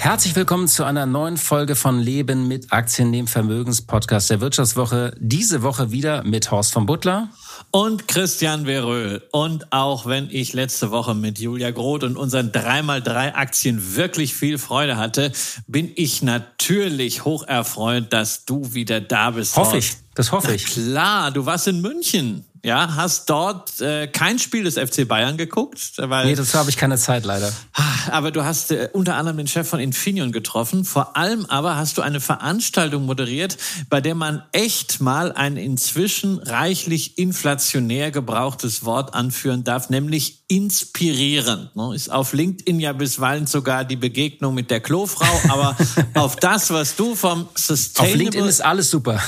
Herzlich willkommen zu einer neuen Folge von Leben mit Aktien, dem Vermögenspodcast der Wirtschaftswoche. Diese Woche wieder mit Horst von Butler. Und Christian Veröhl. Und auch wenn ich letzte Woche mit Julia Groth und unseren 3x3 Aktien wirklich viel Freude hatte, bin ich natürlich hoch erfreut, dass du wieder da bist. Hoffe ich. Das hoffe ich. Na klar, du warst in München. Ja, hast dort äh, kein Spiel des FC Bayern geguckt? Weil, nee, dazu habe ich keine Zeit leider. Ah, aber du hast äh, unter anderem den Chef von Infineon getroffen. Vor allem aber hast du eine Veranstaltung moderiert, bei der man echt mal ein inzwischen reichlich inflationär gebrauchtes Wort anführen darf, nämlich inspirierend. Ne? Ist auf LinkedIn ja bisweilen sogar die Begegnung mit der Klofrau, aber auf das, was du vom Sustainable... Auf LinkedIn ist alles super.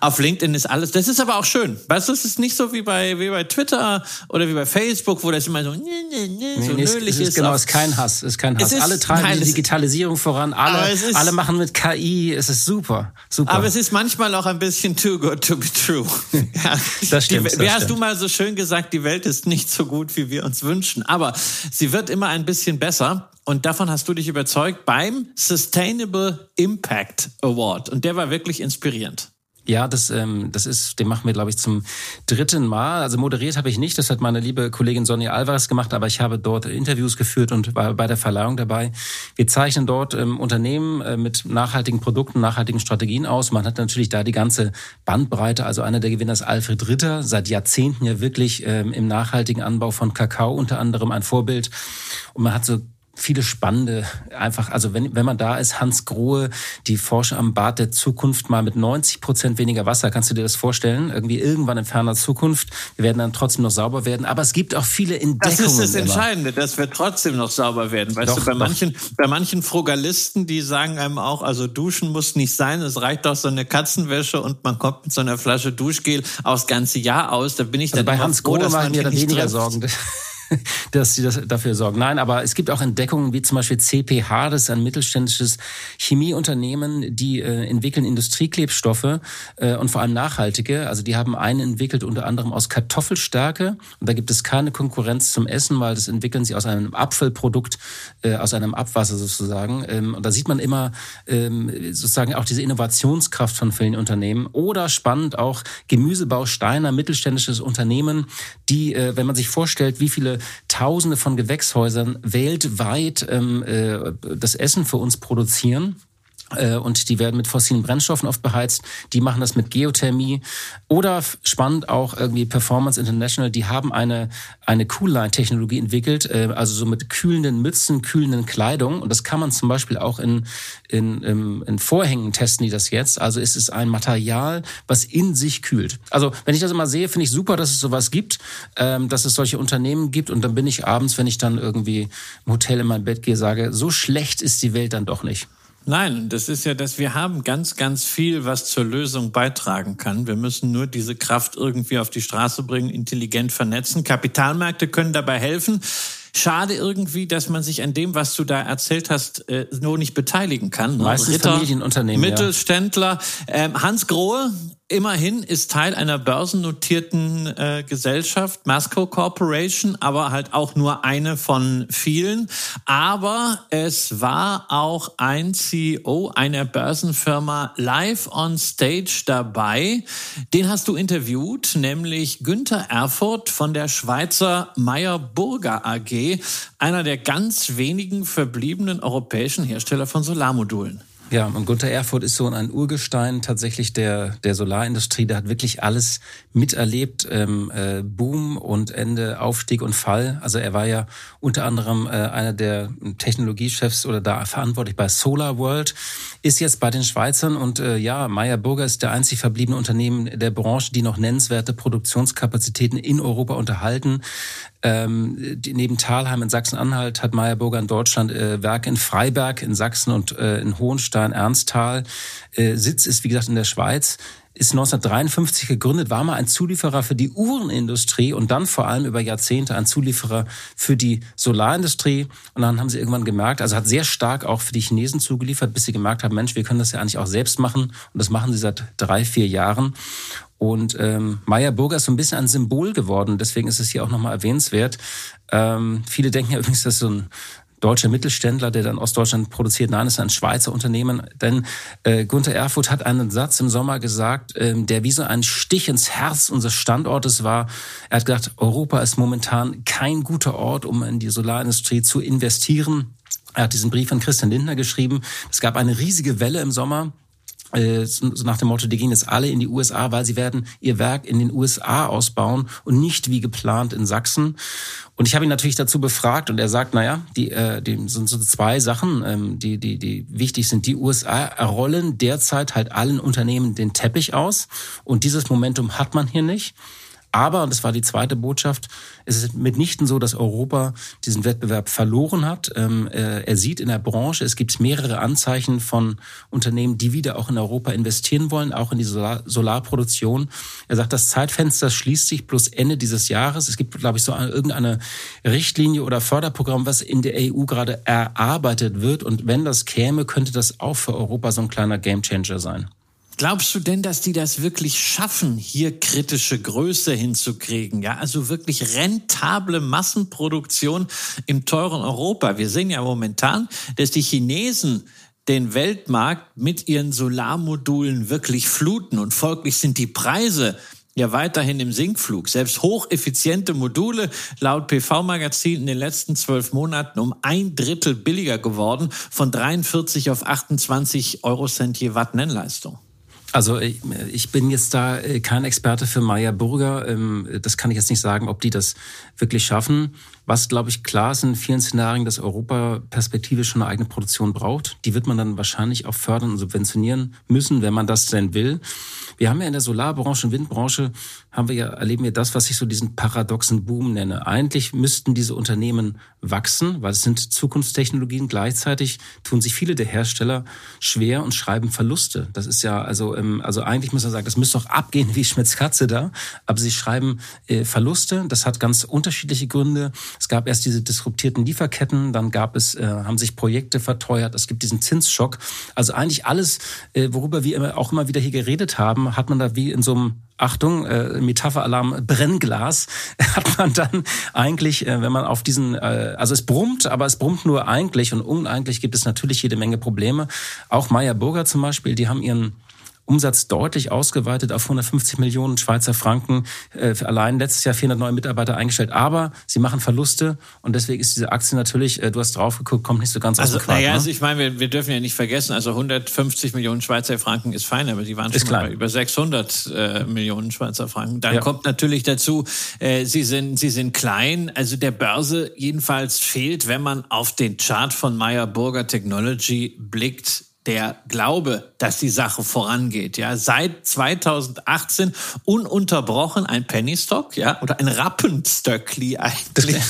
Auf LinkedIn ist alles, das ist aber auch schön. Weißt du, es ist nicht so wie bei, wie bei Twitter oder wie bei Facebook, wo das immer so, nee, nee, nee, so nee, nölig es ist. Genau, es ist kein Hass, es ist kein Hass. Ist, alle treiben nein, die Digitalisierung voran, alle, ist, alle machen mit KI, es ist super, super. Aber es ist manchmal auch ein bisschen too good to be true. ja, das stimmt. Die, wie hast du mal so schön gesagt, die Welt ist nicht so gut, wie wir uns wünschen. Aber sie wird immer ein bisschen besser. Und davon hast du dich überzeugt beim Sustainable Impact Award. Und der war wirklich inspirierend. Ja, das, ähm, das ist, den machen wir, glaube ich, zum dritten Mal. Also moderiert habe ich nicht, das hat meine liebe Kollegin Sonja Alvarez gemacht, aber ich habe dort Interviews geführt und war bei der Verleihung dabei. Wir zeichnen dort ähm, Unternehmen äh, mit nachhaltigen Produkten, nachhaltigen Strategien aus. Man hat natürlich da die ganze Bandbreite. Also einer der Gewinner ist Alfred Ritter, seit Jahrzehnten ja wirklich ähm, im nachhaltigen Anbau von Kakao unter anderem ein Vorbild. Und man hat so viele spannende, einfach, also wenn, wenn man da ist, Hans Grohe, die Forscher am Bad der Zukunft mal mit 90 Prozent weniger Wasser, kannst du dir das vorstellen? Irgendwie irgendwann in ferner Zukunft. Wir werden dann trotzdem noch sauber werden, aber es gibt auch viele Entdeckungen. Das ist das Entscheidende, immer. dass wir trotzdem noch sauber werden. Weißt doch, du, bei doch. manchen, bei manchen Frugalisten, die sagen einem auch, also duschen muss nicht sein, es reicht doch so eine Katzenwäsche und man kommt mit so einer Flasche Duschgel aufs ganze Jahr aus. Da bin ich also dann bei Hans Grohe mache ich mir da weniger trifft. Sorgen. dass sie das dafür sorgen. Nein, aber es gibt auch Entdeckungen wie zum Beispiel CPH, das ist ein mittelständisches Chemieunternehmen, die äh, entwickeln Industrieklebstoffe äh, und vor allem nachhaltige. Also die haben einen entwickelt unter anderem aus Kartoffelstärke und da gibt es keine Konkurrenz zum Essen, weil das entwickeln sie aus einem Apfelprodukt, äh, aus einem Abwasser sozusagen. Ähm, und da sieht man immer ähm, sozusagen auch diese Innovationskraft von vielen Unternehmen. Oder spannend auch Gemüsebau Steiner, mittelständisches Unternehmen, die, äh, wenn man sich vorstellt, wie viele Tausende von Gewächshäusern weltweit ähm, äh, das Essen für uns produzieren und die werden mit fossilen Brennstoffen oft beheizt. Die machen das mit Geothermie. Oder spannend auch irgendwie Performance International, die haben eine, eine Coolline-Technologie entwickelt, äh, also so mit kühlenden Mützen, kühlenden Kleidung. Und das kann man zum Beispiel auch in, in, in, in Vorhängen testen, die das jetzt. Also ist es ein Material, was in sich kühlt. Also wenn ich das immer sehe, finde ich super, dass es sowas gibt, ähm, dass es solche Unternehmen gibt. Und dann bin ich abends, wenn ich dann irgendwie im Hotel in mein Bett gehe, sage, so schlecht ist die Welt dann doch nicht. Nein, das ist ja, dass wir haben ganz, ganz viel, was zur Lösung beitragen kann. Wir müssen nur diese Kraft irgendwie auf die Straße bringen, intelligent vernetzen. Kapitalmärkte können dabei helfen. Schade irgendwie, dass man sich an dem, was du da erzählt hast, äh, nur nicht beteiligen kann. Ne? Meistens Ritter, Familienunternehmen. Mittelständler. Ja. Ähm, Hans Grohe, immerhin ist Teil einer börsennotierten äh, Gesellschaft, Masco Corporation, aber halt auch nur eine von vielen. Aber es war auch ein CEO einer Börsenfirma live on stage dabei. Den hast du interviewt, nämlich Günther Erfurt von der Schweizer Meyer Burger AG, einer der ganz wenigen verbliebenen europäischen Hersteller von Solarmodulen. Ja, und Gunther Erfurt ist so ein Urgestein tatsächlich der, der Solarindustrie. Der hat wirklich alles miterlebt. Ähm, äh, Boom und Ende, Aufstieg und Fall. Also er war ja unter anderem äh, einer der Technologiechefs oder da verantwortlich bei Solar World, ist jetzt bei den Schweizern und äh, ja, Meyer Burger ist der einzig verbliebene Unternehmen der Branche, die noch nennenswerte Produktionskapazitäten in Europa unterhalten. Ähm, die, neben Thalheim in Sachsen-Anhalt hat Meyer Burger in Deutschland äh, Werke in Freiberg in Sachsen und äh, in Hohenstein Ernsttal. Äh, Sitz ist, wie gesagt, in der Schweiz ist 1953 gegründet, war mal ein Zulieferer für die Uhrenindustrie und dann vor allem über Jahrzehnte ein Zulieferer für die Solarindustrie. Und dann haben sie irgendwann gemerkt, also hat sehr stark auch für die Chinesen zugeliefert, bis sie gemerkt haben, Mensch, wir können das ja eigentlich auch selbst machen. Und das machen sie seit drei, vier Jahren. Und ähm, Meyer Burger ist so ein bisschen ein Symbol geworden. Deswegen ist es hier auch nochmal erwähnenswert. Ähm, viele denken ja übrigens, dass so ein deutscher Mittelständler, der dann Ostdeutschland produziert. Nein, es ist ein Schweizer Unternehmen. Denn äh, Gunther Erfurt hat einen Satz im Sommer gesagt, ähm, der wie so ein Stich ins Herz unseres Standortes war. Er hat gesagt, Europa ist momentan kein guter Ort, um in die Solarindustrie zu investieren. Er hat diesen Brief an Christian Lindner geschrieben. Es gab eine riesige Welle im Sommer so nach dem Motto, die gehen jetzt alle in die USA, weil sie werden ihr Werk in den USA ausbauen und nicht wie geplant in Sachsen. Und ich habe ihn natürlich dazu befragt und er sagt, naja, die, äh, die sind so zwei Sachen, ähm, die, die, die wichtig sind. Die USA errollen derzeit halt allen Unternehmen den Teppich aus und dieses Momentum hat man hier nicht. Aber, und das war die zweite Botschaft, es ist mitnichten so, dass Europa diesen Wettbewerb verloren hat. Ähm, äh, er sieht in der Branche, es gibt mehrere Anzeichen von Unternehmen, die wieder auch in Europa investieren wollen, auch in die Solar Solarproduktion. Er sagt, das Zeitfenster schließt sich plus Ende dieses Jahres. Es gibt, glaube ich, so eine, irgendeine Richtlinie oder Förderprogramm, was in der EU gerade erarbeitet wird. Und wenn das käme, könnte das auch für Europa so ein kleiner Gamechanger sein. Glaubst du denn, dass die das wirklich schaffen, hier kritische Größe hinzukriegen? Ja, also wirklich rentable Massenproduktion im teuren Europa. Wir sehen ja momentan, dass die Chinesen den Weltmarkt mit ihren Solarmodulen wirklich fluten und folglich sind die Preise ja weiterhin im Sinkflug. Selbst hocheffiziente Module laut PV-Magazin in den letzten zwölf Monaten um ein Drittel billiger geworden, von 43 auf 28 Eurocent je Watt Nennleistung. Also ich, ich bin jetzt da äh, kein Experte für Meyer Burger. Ähm, das kann ich jetzt nicht sagen, ob die das wirklich schaffen. Was, glaube ich, klar ist in vielen Szenarien, dass Europa perspektivisch schon eine eigene Produktion braucht. Die wird man dann wahrscheinlich auch fördern und subventionieren müssen, wenn man das denn will. Wir haben ja in der Solarbranche und Windbranche haben wir ja, erleben wir das, was ich so diesen paradoxen Boom nenne. Eigentlich müssten diese Unternehmen wachsen, weil es sind Zukunftstechnologien. Gleichzeitig tun sich viele der Hersteller schwer und schreiben Verluste. Das ist ja, also, ähm, also eigentlich muss man sagen, das müsste doch abgehen wie Schmitz Katze da. Aber sie schreiben äh, Verluste. Das hat ganz unterschiedliche Gründe. Es gab erst diese disruptierten Lieferketten, dann gab es, äh, haben sich Projekte verteuert, es gibt diesen Zinsschock. Also eigentlich alles, äh, worüber wir auch immer wieder hier geredet haben, hat man da wie in so einem Achtung, äh, Metapheralarm, Brennglas, hat man dann eigentlich, äh, wenn man auf diesen, äh, also es brummt, aber es brummt nur eigentlich und uneigentlich gibt es natürlich jede Menge Probleme. Auch Meyer Burger zum Beispiel, die haben ihren Umsatz deutlich ausgeweitet auf 150 Millionen Schweizer Franken. Äh, allein letztes Jahr 400 neue Mitarbeiter eingestellt. Aber sie machen Verluste und deswegen ist diese Aktie natürlich, äh, du hast drauf geguckt, kommt nicht so ganz also, aus dem Quark. Naja, ne? also ich meine, wir, wir dürfen ja nicht vergessen, also 150 Millionen Schweizer Franken ist fein, aber die waren schon bei über 600 äh, Millionen Schweizer Franken. Dann ja. kommt natürlich dazu, äh, sie, sind, sie sind klein. Also der Börse jedenfalls fehlt, wenn man auf den Chart von Meyer Burger Technology blickt, der Glaube, dass die Sache vorangeht. Ja, seit 2018 ununterbrochen ein Pennystock, ja, oder ein Rappenstöckli eigentlich.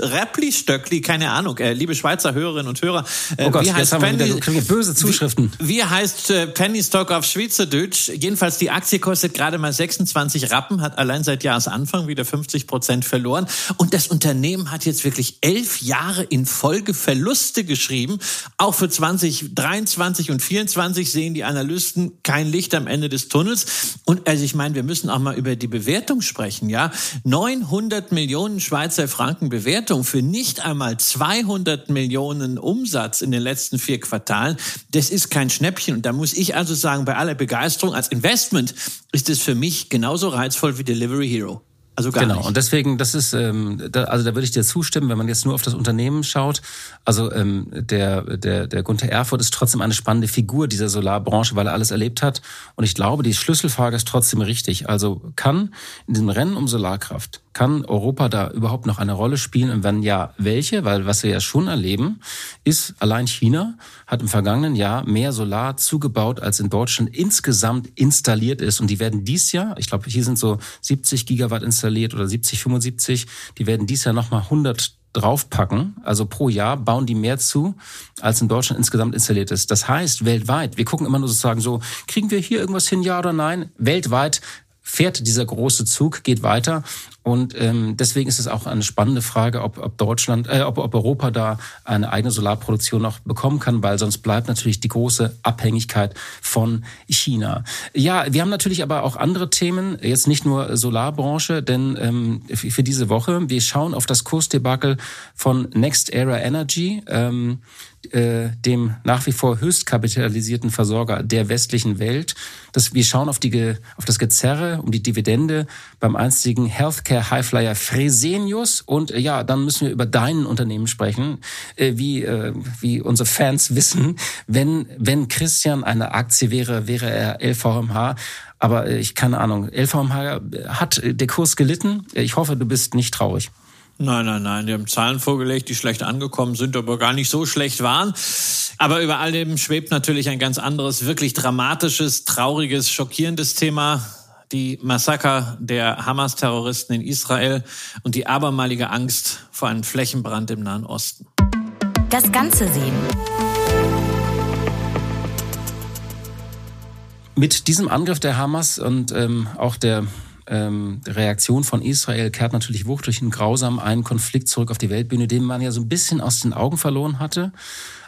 Rappenstöckli, keine Ahnung. Äh, liebe Schweizer Hörerinnen und Hörer, äh, oh Gott, wie heißt Penny, wieder, böse Zuschriften. Wie, wie heißt äh, Pennystock auf Schweizerdeutsch? Jedenfalls die Aktie kostet gerade mal 26 Rappen, hat allein seit Jahresanfang wieder 50 Prozent verloren und das Unternehmen hat jetzt wirklich elf Jahre in Folge Verluste geschrieben, auch für 20 2023 und 2024 sehen die Analysten kein Licht am Ende des Tunnels. Und also ich meine, wir müssen auch mal über die Bewertung sprechen, ja. 900 Millionen Schweizer Franken Bewertung für nicht einmal 200 Millionen Umsatz in den letzten vier Quartalen. Das ist kein Schnäppchen. Und da muss ich also sagen, bei aller Begeisterung als Investment ist es für mich genauso reizvoll wie Delivery Hero. Also gar genau. Nicht. Und deswegen, das ist, ähm, da, also da würde ich dir zustimmen, wenn man jetzt nur auf das Unternehmen schaut. Also ähm, der, der, der Gunther Erfurt ist trotzdem eine spannende Figur dieser Solarbranche, weil er alles erlebt hat. Und ich glaube, die Schlüsselfrage ist trotzdem richtig. Also kann in diesem Rennen um Solarkraft kann Europa da überhaupt noch eine Rolle spielen? Und wenn ja, welche? Weil was wir ja schon erleben, ist, allein China hat im vergangenen Jahr mehr Solar zugebaut, als in Deutschland insgesamt installiert ist. Und die werden dies Jahr, ich glaube, hier sind so 70 Gigawatt installiert oder 70, 75, die werden dies Jahr nochmal 100 draufpacken. Also pro Jahr bauen die mehr zu, als in Deutschland insgesamt installiert ist. Das heißt, weltweit, wir gucken immer nur sozusagen so, kriegen wir hier irgendwas hin, ja oder nein? Weltweit fährt dieser große Zug, geht weiter. Und ähm, deswegen ist es auch eine spannende Frage, ob, ob Deutschland, äh, ob, ob Europa da eine eigene Solarproduktion noch bekommen kann, weil sonst bleibt natürlich die große Abhängigkeit von China. Ja, wir haben natürlich aber auch andere Themen, jetzt nicht nur Solarbranche, denn ähm, für diese Woche, wir schauen auf das Kursdebakel von Next Era Energy. Ähm, äh, dem nach wie vor höchst kapitalisierten Versorger der westlichen Welt. Das, wir schauen auf, die, auf das Gezerre um die Dividende beim einstigen Healthcare Highflyer Fresenius. Und äh, ja, dann müssen wir über deinen Unternehmen sprechen. Äh, wie, äh, wie unsere Fans wissen, wenn, wenn Christian eine Aktie wäre, wäre er LVMH. Aber ich keine Ahnung. LVMH hat der Kurs gelitten. Ich hoffe, du bist nicht traurig. Nein, nein, nein. Die haben Zahlen vorgelegt, die schlecht angekommen sind, aber gar nicht so schlecht waren. Aber über all dem schwebt natürlich ein ganz anderes, wirklich dramatisches, trauriges, schockierendes Thema. Die Massaker der Hamas-Terroristen in Israel und die abermalige Angst vor einem Flächenbrand im Nahen Osten. Das Ganze sehen. Mit diesem Angriff der Hamas und ähm, auch der ähm, Reaktion von Israel kehrt natürlich Wucht durch einen grausamen einen Konflikt zurück auf die Weltbühne, den man ja so ein bisschen aus den Augen verloren hatte.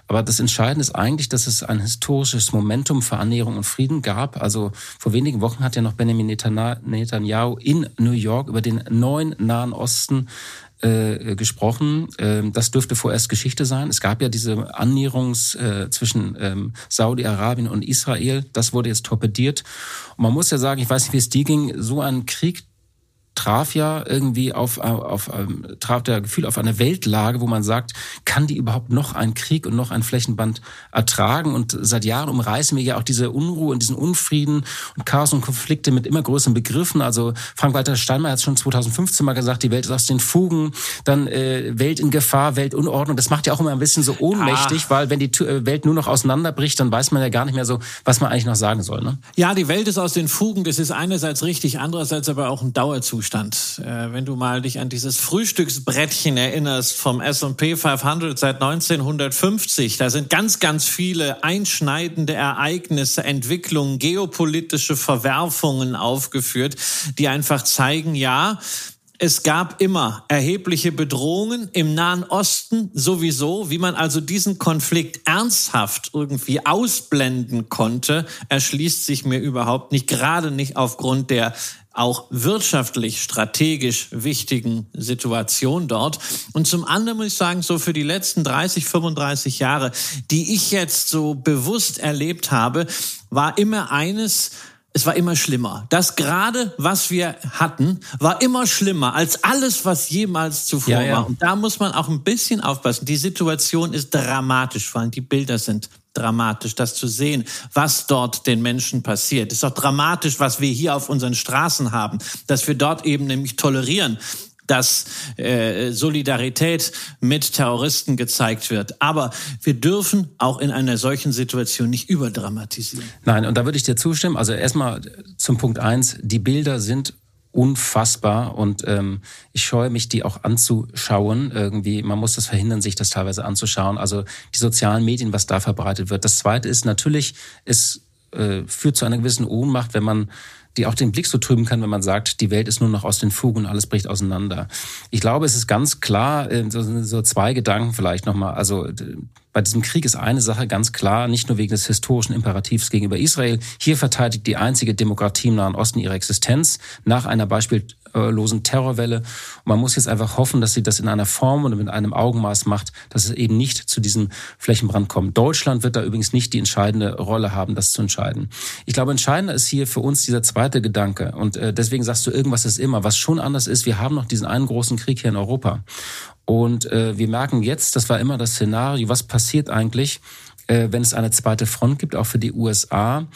Aber das Entscheidende ist eigentlich, dass es ein historisches Momentum für Annäherung und Frieden gab. Also vor wenigen Wochen hat ja noch Benjamin Netanyahu in New York über den neuen Nahen Osten äh, gesprochen. Ähm, das dürfte vorerst Geschichte sein. Es gab ja diese Annäherungs äh, zwischen ähm, Saudi-Arabien und Israel. Das wurde jetzt torpediert. Und man muss ja sagen, ich weiß nicht, wie es dir ging, so ein Krieg traf ja irgendwie auf, auf, auf ähm, traf der Gefühl auf eine Weltlage, wo man sagt, kann die überhaupt noch einen Krieg und noch ein Flächenband ertragen? Und seit Jahren umreißen wir ja auch diese Unruhe und diesen Unfrieden und Chaos und Konflikte mit immer größeren Begriffen. Also Frank-Walter Steinmeier hat schon 2015 mal gesagt, die Welt ist aus den Fugen, dann äh, Welt in Gefahr, Weltunordnung. Das macht ja auch immer ein bisschen so ohnmächtig, ah. weil wenn die äh, Welt nur noch auseinanderbricht, dann weiß man ja gar nicht mehr so, was man eigentlich noch sagen soll. Ne? Ja, die Welt ist aus den Fugen. Das ist einerseits richtig, andererseits aber auch ein Dauerzustand. Zustand. Äh, wenn du mal dich an dieses Frühstücksbrettchen erinnerst vom S&P 500 seit 1950, da sind ganz, ganz viele einschneidende Ereignisse, Entwicklungen, geopolitische Verwerfungen aufgeführt, die einfach zeigen, ja, es gab immer erhebliche Bedrohungen im Nahen Osten sowieso. Wie man also diesen Konflikt ernsthaft irgendwie ausblenden konnte, erschließt sich mir überhaupt nicht, gerade nicht aufgrund der auch wirtschaftlich, strategisch wichtigen Situation dort. Und zum anderen muss ich sagen, so für die letzten 30, 35 Jahre, die ich jetzt so bewusst erlebt habe, war immer eines, es war immer schlimmer. Das gerade, was wir hatten, war immer schlimmer als alles, was jemals zuvor ja, ja. war. Und da muss man auch ein bisschen aufpassen. Die Situation ist dramatisch, vor allem die Bilder sind dramatisch, das zu sehen, was dort den Menschen passiert. Es ist auch dramatisch, was wir hier auf unseren Straßen haben, dass wir dort eben nämlich tolerieren, dass äh, Solidarität mit Terroristen gezeigt wird. Aber wir dürfen auch in einer solchen Situation nicht überdramatisieren. Nein, und da würde ich dir zustimmen. Also erstmal zum Punkt eins: Die Bilder sind unfassbar und ähm, ich scheue mich, die auch anzuschauen. Irgendwie, man muss das verhindern, sich das teilweise anzuschauen. Also die sozialen Medien, was da verbreitet wird. Das Zweite ist natürlich, es äh, führt zu einer gewissen Ohnmacht, wenn man die auch den Blick so trüben kann, wenn man sagt, die Welt ist nur noch aus den Fugen und alles bricht auseinander. Ich glaube, es ist ganz klar, äh, so, so zwei Gedanken vielleicht nochmal. Also bei diesem Krieg ist eine Sache ganz klar, nicht nur wegen des historischen Imperativs gegenüber Israel. Hier verteidigt die einzige Demokratie im Nahen Osten ihre Existenz nach einer beispiellosen Terrorwelle. Und man muss jetzt einfach hoffen, dass sie das in einer Form und mit einem Augenmaß macht, dass es eben nicht zu diesem Flächenbrand kommt. Deutschland wird da übrigens nicht die entscheidende Rolle haben, das zu entscheiden. Ich glaube, entscheidender ist hier für uns dieser zweite Gedanke. Und äh, deswegen sagst du, irgendwas ist immer. Was schon anders ist, wir haben noch diesen einen großen Krieg hier in Europa. Und äh, wir merken jetzt, das war immer das Szenario, was passiert eigentlich, äh, wenn es eine zweite Front gibt, auch für die USA.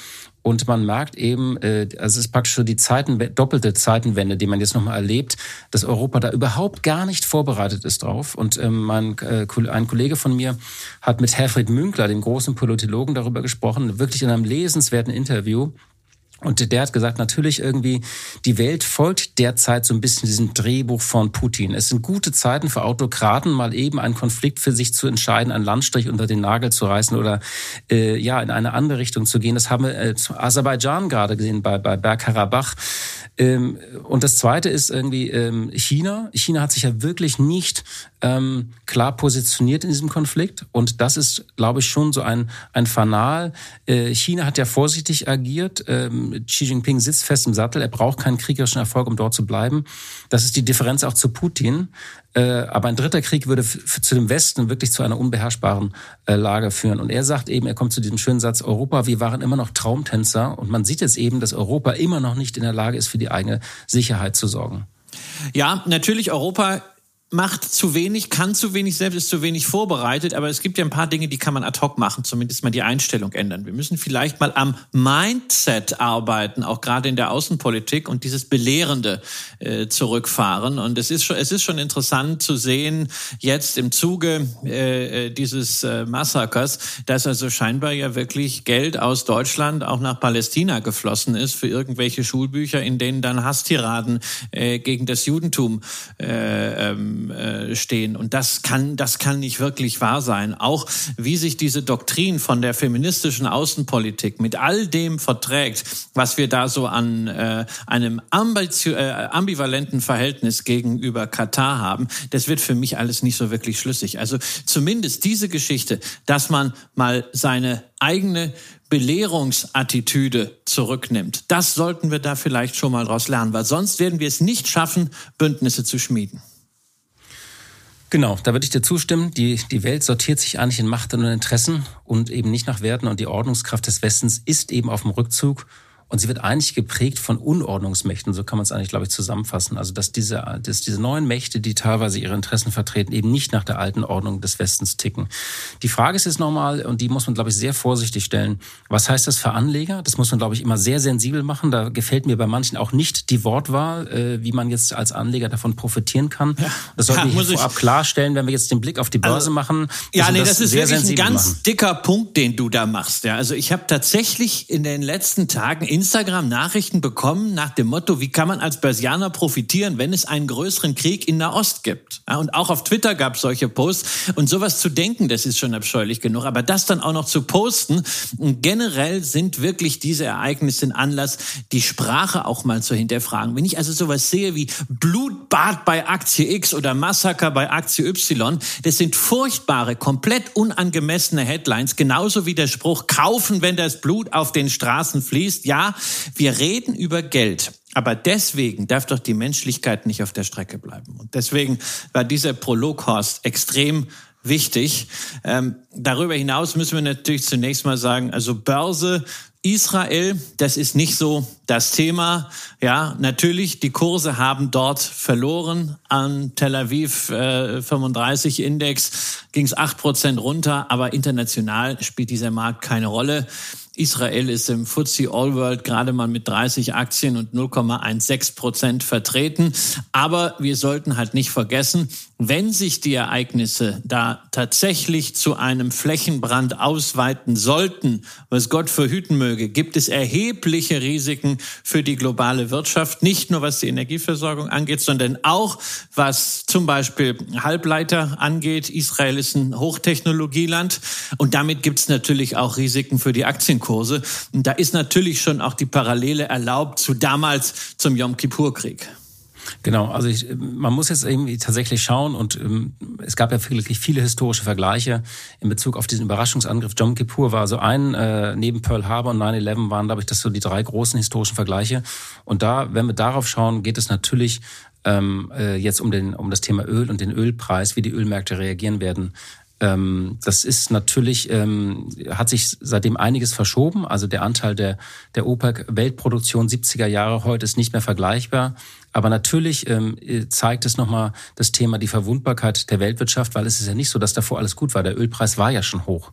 Und man merkt eben, äh, also es ist praktisch die Zeiten, doppelte Zeitenwende, die man jetzt nochmal erlebt, dass Europa da überhaupt gar nicht vorbereitet ist drauf. Und ähm, mein, äh, ein Kollege von mir hat mit Herfried Münkler, dem großen Politologen, darüber gesprochen, wirklich in einem lesenswerten Interview. Und der hat gesagt, natürlich irgendwie, die Welt folgt derzeit so ein bisschen diesem Drehbuch von Putin. Es sind gute Zeiten für Autokraten, mal eben einen Konflikt für sich zu entscheiden, einen Landstrich unter den Nagel zu reißen oder äh, ja in eine andere Richtung zu gehen. Das haben wir äh, zu Aserbaidschan gerade gesehen, bei, bei Bergkarabach. Ähm, und das Zweite ist irgendwie ähm, China. China hat sich ja wirklich nicht ähm, klar positioniert in diesem Konflikt. Und das ist, glaube ich, schon so ein, ein Fanal. Äh, China hat ja vorsichtig agiert. Ähm, Xi Jinping sitzt fest im Sattel. Er braucht keinen kriegerischen Erfolg, um dort zu bleiben. Das ist die Differenz auch zu Putin. Äh, aber ein dritter Krieg würde zu dem Westen wirklich zu einer unbeherrschbaren äh, Lage führen. Und er sagt eben, er kommt zu diesem schönen Satz, Europa, wir waren immer noch Traumtänzer. Und man sieht jetzt eben, dass Europa immer noch nicht in der Lage ist, für die eigene Sicherheit zu sorgen. Ja, natürlich, Europa macht zu wenig, kann zu wenig, selbst ist zu wenig vorbereitet, aber es gibt ja ein paar Dinge, die kann man ad hoc machen, zumindest mal die Einstellung ändern. Wir müssen vielleicht mal am Mindset arbeiten, auch gerade in der Außenpolitik und dieses Belehrende äh, zurückfahren. Und es ist schon, es ist schon interessant zu sehen, jetzt im Zuge äh, äh dieses äh, Massakers, dass also scheinbar ja wirklich Geld aus Deutschland auch nach Palästina geflossen ist für irgendwelche Schulbücher, in denen dann Hasstiraden äh, gegen das Judentum äh, ähm, äh, stehen. Und das kann, das kann nicht wirklich wahr sein. Auch wie sich diese Doktrin von der feministischen Außenpolitik mit all dem verträgt, was wir da so an äh, einem äh, ambivalenten Verhältnis gegenüber Katar haben, das wird für mich alles nicht so wirklich schlüssig. Also zumindest diese Geschichte, dass man mal seine eigene Belehrungsattitüde zurücknimmt. Das sollten wir da vielleicht schon mal daraus lernen, weil sonst werden wir es nicht schaffen, Bündnisse zu schmieden. Genau, da würde ich dir zustimmen. Die, die Welt sortiert sich eigentlich in Macht und Interessen und eben nicht nach Werten. Und die Ordnungskraft des Westens ist eben auf dem Rückzug. Und sie wird eigentlich geprägt von Unordnungsmächten, so kann man es eigentlich, glaube ich, zusammenfassen. Also dass diese, dass diese neuen Mächte, die teilweise ihre Interessen vertreten, eben nicht nach der alten Ordnung des Westens ticken. Die Frage ist jetzt nochmal, und die muss man, glaube ich, sehr vorsichtig stellen, was heißt das für Anleger? Das muss man, glaube ich, immer sehr sensibel machen. Da gefällt mir bei manchen auch nicht die Wortwahl, äh, wie man jetzt als Anleger davon profitieren kann. Ja. Das sollten ja, wir vorab klarstellen, wenn wir jetzt den Blick auf die Börse also, machen. Ja, nee, das, das ist sehr wirklich ein ganz machen. dicker Punkt, den du da machst. Ja, also ich habe tatsächlich in den letzten Tagen Instagram Nachrichten bekommen nach dem Motto, wie kann man als Börsianer profitieren, wenn es einen größeren Krieg in Nahost gibt. Ja, und auch auf Twitter gab es solche Posts. Und sowas zu denken, das ist schon abscheulich genug. Aber das dann auch noch zu posten, und generell sind wirklich diese Ereignisse ein Anlass, die Sprache auch mal zu hinterfragen. Wenn ich also sowas sehe wie Blutbad bei Aktie X oder Massaker bei Aktie Y, das sind furchtbare, komplett unangemessene Headlines, genauso wie der Spruch, kaufen, wenn das Blut auf den Straßen fließt. Ja, wir reden über Geld. Aber deswegen darf doch die Menschlichkeit nicht auf der Strecke bleiben. Und deswegen war dieser Prolog, Horst, extrem wichtig. Ähm, darüber hinaus müssen wir natürlich zunächst mal sagen, also Börse, Israel, das ist nicht so das Thema. Ja, natürlich, die Kurse haben dort verloren. An Tel Aviv äh, 35 Index ging es acht Prozent runter, aber international spielt dieser Markt keine Rolle. Israel ist im FTSE All World gerade mal mit 30 Aktien und 0,16 Prozent vertreten. Aber wir sollten halt nicht vergessen, wenn sich die Ereignisse da tatsächlich zu einem Flächenbrand ausweiten sollten, was Gott verhüten möge, gibt es erhebliche Risiken für die globale Wirtschaft, nicht nur was die Energieversorgung angeht, sondern auch was zum Beispiel Halbleiter angeht. Israel ist ein Hochtechnologieland und damit gibt es natürlich auch Risiken für die Aktienkurse. Und da ist natürlich schon auch die Parallele erlaubt zu damals zum Yom Kippur-Krieg. Genau, also ich, man muss jetzt irgendwie tatsächlich schauen und ähm, es gab ja wirklich viele historische Vergleiche in Bezug auf diesen Überraschungsangriff. Jom Kippur war so ein, äh, neben Pearl Harbor und 9-11 waren, glaube ich, das so die drei großen historischen Vergleiche. Und da, wenn wir darauf schauen, geht es natürlich ähm, äh, jetzt um, den, um das Thema Öl und den Ölpreis, wie die Ölmärkte reagieren werden. Ähm, das ist natürlich, ähm, hat sich seitdem einiges verschoben. Also der Anteil der, der OPEC-Weltproduktion 70er Jahre heute ist nicht mehr vergleichbar. Aber natürlich ähm, zeigt es nochmal das Thema die Verwundbarkeit der Weltwirtschaft, weil es ist ja nicht so, dass davor alles gut war. Der Ölpreis war ja schon hoch.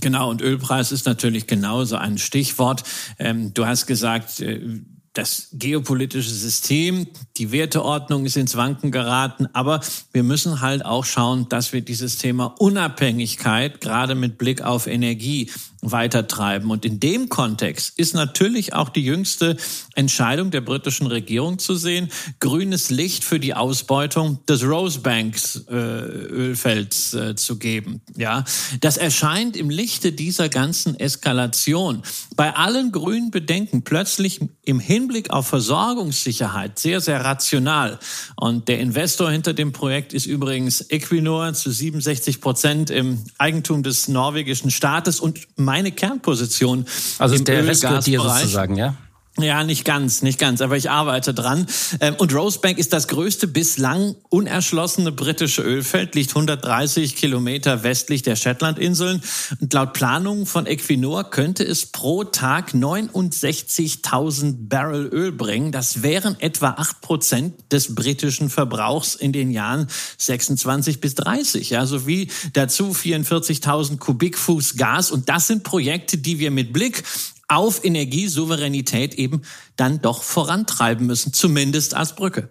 Genau, und Ölpreis ist natürlich genauso ein Stichwort. Ähm, du hast gesagt, äh, das geopolitische System, die Werteordnung ist ins Wanken geraten, aber wir müssen halt auch schauen, dass wir dieses Thema Unabhängigkeit gerade mit Blick auf Energie weitertreiben. Und in dem Kontext ist natürlich auch die jüngste Entscheidung der britischen Regierung zu sehen, grünes Licht für die Ausbeutung des Rosebanks äh, Ölfelds äh, zu geben. Ja, das erscheint im Lichte dieser ganzen Eskalation bei allen grünen Bedenken plötzlich im Hinblick auf Versorgungssicherheit sehr, sehr rational. Und der Investor hinter dem Projekt ist übrigens Equinor zu 67 Prozent im Eigentum des norwegischen Staates und meine Kernposition. Also ist der Rest gehört dir sozusagen, ja? Ja, nicht ganz, nicht ganz, aber ich arbeite dran. Ähm, und Rosebank ist das größte bislang unerschlossene britische Ölfeld, liegt 130 Kilometer westlich der Shetlandinseln. Und laut Planungen von Equinor könnte es pro Tag 69.000 Barrel Öl bringen. Das wären etwa acht Prozent des britischen Verbrauchs in den Jahren 26 bis 30. Ja, sowie dazu 44.000 Kubikfuß Gas. Und das sind Projekte, die wir mit Blick auf Energiesouveränität eben dann doch vorantreiben müssen, zumindest als Brücke.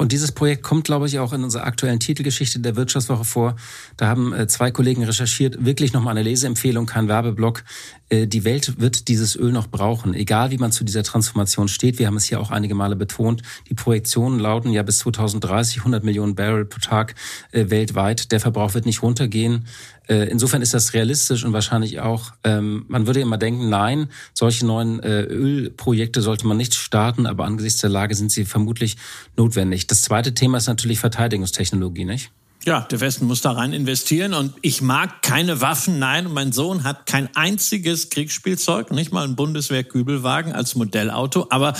Und dieses Projekt kommt, glaube ich, auch in unserer aktuellen Titelgeschichte der Wirtschaftswoche vor. Da haben äh, zwei Kollegen recherchiert, wirklich nochmal eine Leseempfehlung, kein Werbeblock. Äh, die Welt wird dieses Öl noch brauchen, egal wie man zu dieser Transformation steht. Wir haben es hier auch einige Male betont. Die Projektionen lauten ja bis 2030 100 Millionen Barrel pro Tag äh, weltweit. Der Verbrauch wird nicht runtergehen. Äh, insofern ist das realistisch und wahrscheinlich auch, ähm, man würde immer denken, nein, solche neuen äh, Ölprojekte sollte man nicht starten, aber angesichts der Lage sind sie vermutlich notwendig. Das zweite Thema ist natürlich Verteidigungstechnologie, nicht? Ja, der Westen muss da rein investieren und ich mag keine Waffen, nein, und mein Sohn hat kein einziges Kriegsspielzeug, nicht mal ein Bundeswehr-Kübelwagen als Modellauto, aber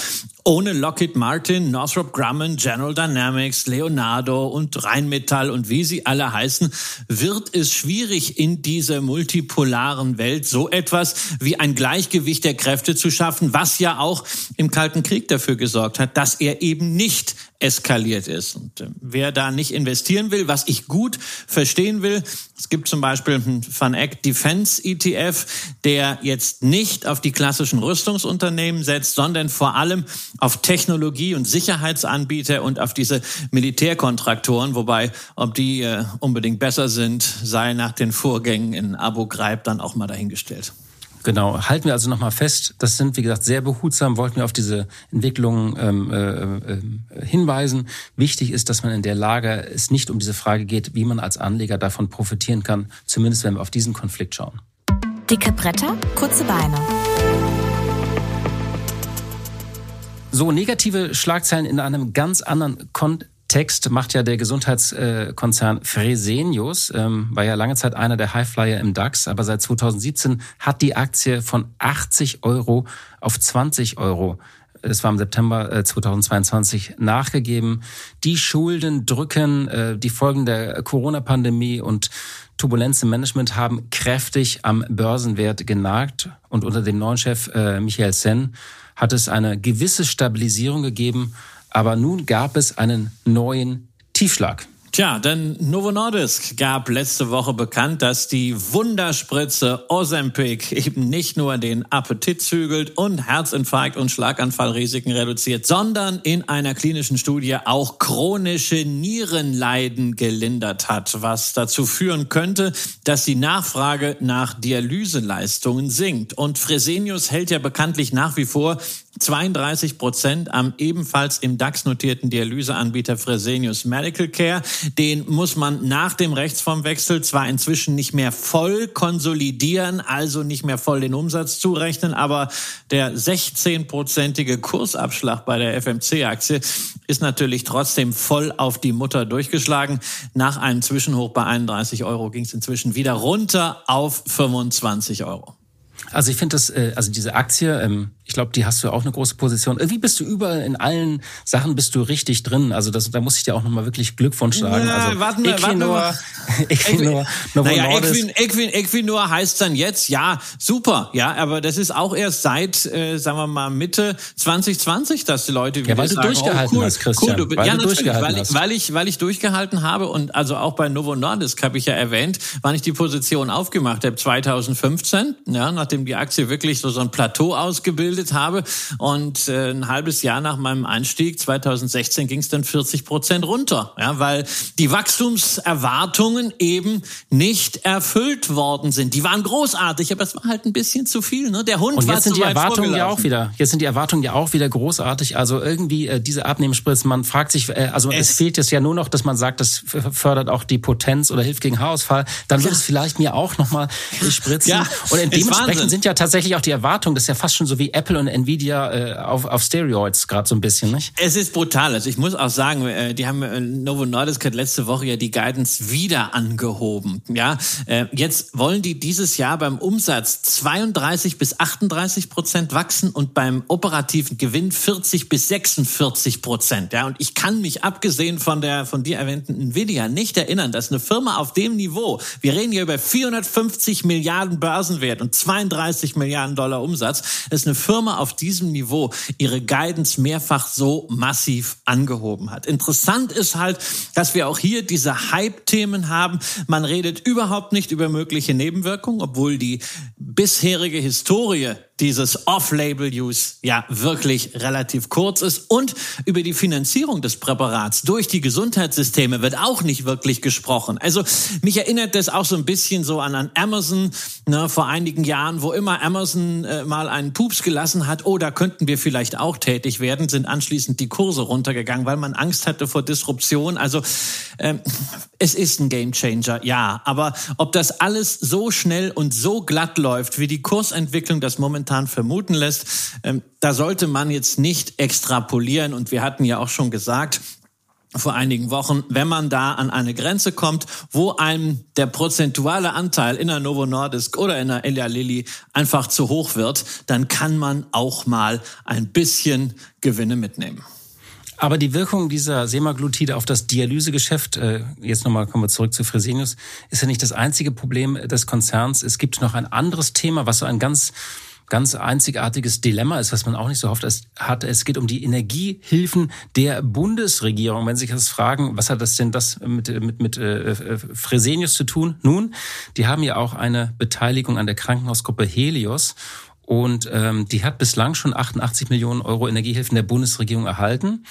ohne Lockheed Martin, Northrop Grumman, General Dynamics, Leonardo und Rheinmetall und wie sie alle heißen, wird es schwierig in dieser multipolaren Welt so etwas wie ein Gleichgewicht der Kräfte zu schaffen, was ja auch im Kalten Krieg dafür gesorgt hat, dass er eben nicht eskaliert ist. Und äh, wer da nicht investieren will, was ich gut verstehen will, es gibt zum Beispiel einen Van Eck Defense ETF, der jetzt nicht auf die klassischen Rüstungsunternehmen setzt, sondern vor allem auf Technologie- und Sicherheitsanbieter und auf diese Militärkontraktoren, wobei ob die äh, unbedingt besser sind, sei nach den Vorgängen in Abu Ghraib dann auch mal dahingestellt. Genau, halten wir also nochmal fest, das sind, wie gesagt, sehr behutsam, wollten wir auf diese Entwicklungen ähm, äh, äh, hinweisen. Wichtig ist, dass man in der Lage es nicht um diese Frage geht, wie man als Anleger davon profitieren kann, zumindest wenn wir auf diesen Konflikt schauen. Dicke Bretter, kurze Beine. So, negative Schlagzeilen in einem ganz anderen Kontext Text macht ja der Gesundheitskonzern Fresenius, ähm, war ja lange Zeit einer der Highflyer im DAX, aber seit 2017 hat die Aktie von 80 Euro auf 20 Euro das war im September 2022 äh, nachgegeben. Die Schulden drücken, äh, die Folgen der Corona-Pandemie und Turbulenz im Management haben kräftig am Börsenwert genagt. Und unter dem neuen Chef äh, Michael Sen hat es eine gewisse Stabilisierung gegeben aber nun gab es einen neuen Tiefschlag. Tja, denn Novo Nordisk gab letzte Woche bekannt, dass die Wunderspritze Ozempic eben nicht nur den Appetit zügelt und Herzinfarkt und Schlaganfallrisiken reduziert, sondern in einer klinischen Studie auch chronische Nierenleiden gelindert hat, was dazu führen könnte, dass die Nachfrage nach Dialyseleistungen sinkt. Und Fresenius hält ja bekanntlich nach wie vor 32 Prozent am ebenfalls im DAX notierten Dialyseanbieter Fresenius Medical Care. Den muss man nach dem Rechtsformwechsel zwar inzwischen nicht mehr voll konsolidieren, also nicht mehr voll den Umsatz zurechnen, aber der 16-prozentige Kursabschlag bei der FMC-Aktie ist natürlich trotzdem voll auf die Mutter durchgeschlagen. Nach einem Zwischenhoch bei 31 Euro ging es inzwischen wieder runter auf 25 Euro. Also ich finde das, äh, also diese Aktie, ähm, ich glaube, die hast du auch eine große Position. Irgendwie bist du überall in allen Sachen bist du richtig drin. Also das, da muss ich dir auch nochmal wirklich Glückwunsch sagen. Na, also warten wir, Equinor, warten wir. Equinor, Novo naja, Equin, Equin, Equinor heißt dann jetzt, ja, super, ja, aber das ist auch erst seit, äh, sagen wir mal, Mitte 2020, dass die Leute wieder Ja, weil du sagen, durchgehalten oh, cool, hast, Christian. Cool, du, weil ja, du durchgehalten weil, hast. weil ich, weil ich durchgehalten habe und also auch bei Novo Nordisk habe ich ja erwähnt, wann ich die Position aufgemacht habe, 2015, ja, nachdem die Aktie wirklich so, so ein Plateau ausgebildet gemeldet habe. Und äh, ein halbes Jahr nach meinem Einstieg, 2016, ging es dann 40 Prozent runter. Ja, weil die Wachstumserwartungen eben nicht erfüllt worden sind. Die waren großartig, aber es war halt ein bisschen zu viel. Ne? Der Hund Und war jetzt sind zu die Erwartungen ja auch wieder, jetzt sind die Erwartungen ja auch wieder großartig. Also irgendwie äh, diese Abnehmenspritzen, man fragt sich, äh, also es, Es- fehlt jetzt ja nur noch, dass man sagt, das fördert auch die Potenz oder hilft gegen Haarausfall. Dann wird es vielleicht mir auch nochmal spritzen. Ja, und dementsprechend Wahnsinn. sind ja tatsächlich auch die Erwartungen, das ist ja fast schon so wie Apple und Nvidia äh, auf, auf Steroids gerade so ein bisschen, nicht? Es ist brutal. Also ich muss auch sagen, äh, die haben äh, Novo Nordisk hat letzte Woche ja die Guidance wieder angehoben. Ja, äh, jetzt wollen die dieses Jahr beim Umsatz 32 bis 38 Prozent wachsen und beim operativen Gewinn 40 bis 46 Prozent. Ja, und ich kann mich abgesehen von der von dir erwähnten Nvidia nicht erinnern, dass eine Firma auf dem Niveau, wir reden hier über 450 Milliarden Börsenwert und 32 Milliarden Dollar Umsatz, dass eine Firma auf diesem Niveau ihre Guidance mehrfach so massiv angehoben hat. Interessant ist halt, dass wir auch hier diese Hype-Themen haben. Man redet überhaupt nicht über mögliche Nebenwirkungen, obwohl die bisherige Historie dieses Off-Label-Use ja wirklich relativ kurz ist. Und über die Finanzierung des Präparats durch die Gesundheitssysteme wird auch nicht wirklich gesprochen. Also mich erinnert das auch so ein bisschen so an, an Amazon ne, vor einigen Jahren, wo immer Amazon äh, mal einen Pups gelassen hat, oh, da könnten wir vielleicht auch tätig werden, sind anschließend die Kurse runtergegangen, weil man Angst hatte vor Disruption. Also ähm, es ist ein Gamechanger, ja. Aber ob das alles so schnell und so glatt läuft, wie die Kursentwicklung das momentan vermuten lässt, ähm, da sollte man jetzt nicht extrapolieren. Und wir hatten ja auch schon gesagt, vor einigen Wochen, wenn man da an eine Grenze kommt, wo einem der prozentuale Anteil in der Novo Nordisk oder in der Elia Lilly einfach zu hoch wird, dann kann man auch mal ein bisschen Gewinne mitnehmen. Aber die Wirkung dieser Semaglutide auf das Dialysegeschäft, äh, jetzt nochmal kommen wir zurück zu Fresenius, ist ja nicht das einzige Problem des Konzerns. Es gibt noch ein anderes Thema, was so ein ganz ganz einzigartiges Dilemma ist, was man auch nicht so oft hat. Es geht um die Energiehilfen der Bundesregierung. Wenn Sie sich das fragen, was hat das denn das mit, mit, mit äh, Fresenius zu tun? Nun, die haben ja auch eine Beteiligung an der Krankenhausgruppe Helios. Und ähm, die hat bislang schon 88 Millionen Euro Energiehilfen der Bundesregierung erhalten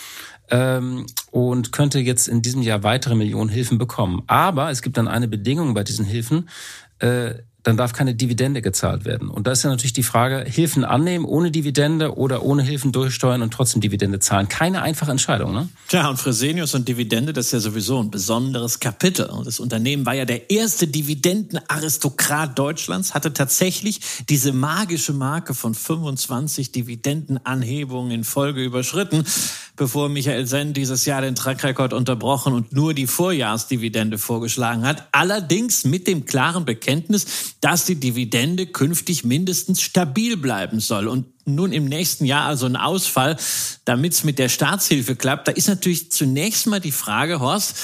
ähm, und könnte jetzt in diesem Jahr weitere Millionen Hilfen bekommen. Aber es gibt dann eine Bedingung bei diesen Hilfen. Äh, dann darf keine Dividende gezahlt werden. Und da ist ja natürlich die Frage, Hilfen annehmen ohne Dividende oder ohne Hilfen durchsteuern und trotzdem Dividende zahlen. Keine einfache Entscheidung, ne? Tja, und Fresenius und Dividende, das ist ja sowieso ein besonderes Kapitel. Und das Unternehmen war ja der erste Dividendenaristokrat Deutschlands, hatte tatsächlich diese magische Marke von 25 Dividendenanhebungen in Folge überschritten, bevor Michael Senn dieses Jahr den Trackrekord unterbrochen und nur die Vorjahresdividende vorgeschlagen hat. Allerdings mit dem klaren Bekenntnis, dass die Dividende künftig mindestens stabil bleiben soll. Und nun im nächsten Jahr also ein Ausfall, damit es mit der Staatshilfe klappt. Da ist natürlich zunächst mal die Frage, Horst,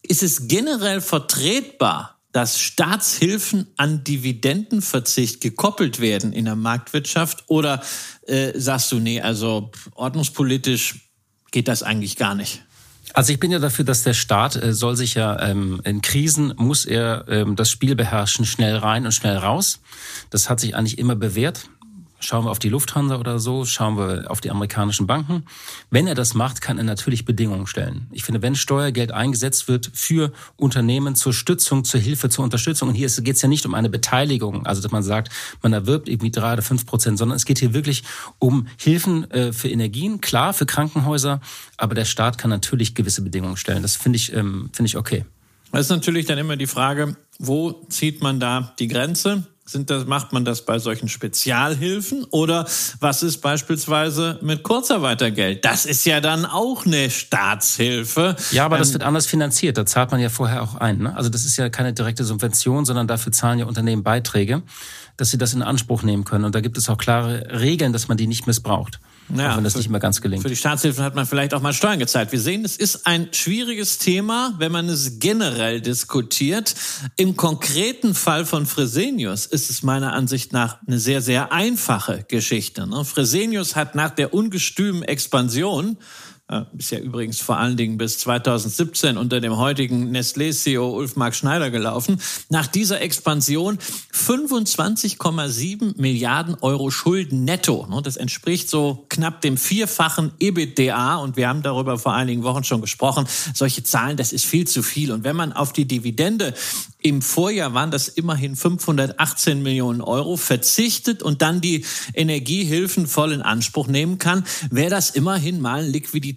ist es generell vertretbar, dass Staatshilfen an Dividendenverzicht gekoppelt werden in der Marktwirtschaft? Oder äh, sagst du, nee, also ordnungspolitisch geht das eigentlich gar nicht? Also ich bin ja dafür, dass der Staat äh, soll sich ja ähm, in Krisen muss er ähm, das Spiel beherrschen, schnell rein und schnell raus. Das hat sich eigentlich immer bewährt. Schauen wir auf die Lufthansa oder so, schauen wir auf die amerikanischen Banken. Wenn er das macht, kann er natürlich Bedingungen stellen. Ich finde, wenn Steuergeld eingesetzt wird für Unternehmen zur Stützung, zur Hilfe, zur Unterstützung, und hier geht es ja nicht um eine Beteiligung, also dass man sagt, man erwirbt irgendwie drei oder fünf Prozent, sondern es geht hier wirklich um Hilfen äh, für Energien, klar, für Krankenhäuser, aber der Staat kann natürlich gewisse Bedingungen stellen. Das finde ich, ähm, finde ich okay. Das ist natürlich dann immer die Frage, wo zieht man da die Grenze? Sind das, macht man das bei solchen Spezialhilfen oder was ist beispielsweise mit Kurzarbeitergeld? Das ist ja dann auch eine Staatshilfe. Ja, aber das Ähm, wird anders finanziert. Da zahlt man ja vorher auch ein. Ne? Also das ist ja keine direkte Subvention, sondern dafür zahlen ja Unternehmen Beiträge, dass sie das in Anspruch nehmen können. Und da gibt es auch klare Regeln, dass man die nicht missbraucht. Ja, auch wenn das für- nicht immer ganz gelingt. Für die Staatshilfen hat man vielleicht auch mal Steuern gezahlt. Wir sehen, es ist ein schwieriges Thema, wenn man es generell diskutiert. Im konkreten Fall von Fresenius ist es meiner Ansicht nach eine sehr, sehr einfache Geschichte. ne? Fresenius hat nach der ungestümen Expansion äh, ist ja übrigens vor allen Dingen bis 2017 unter dem heutigen Nestlé-CEO Ulf-Mark Schneider gelaufen, nach dieser Expansion 25,7 Milliarden Euro Schulden netto. Ne, das entspricht so knapp dem vierfachen EBITDA und wir haben darüber vor einigen Wochen schon gesprochen. Solche Zahlen, das ist viel zu viel. Und wenn man auf die Dividende im Vorjahr waren das immerhin 518 Millionen Euro, verzichtet und dann die Energiehilfen voll in Anspruch nehmen kann, wäre das immerhin mal ein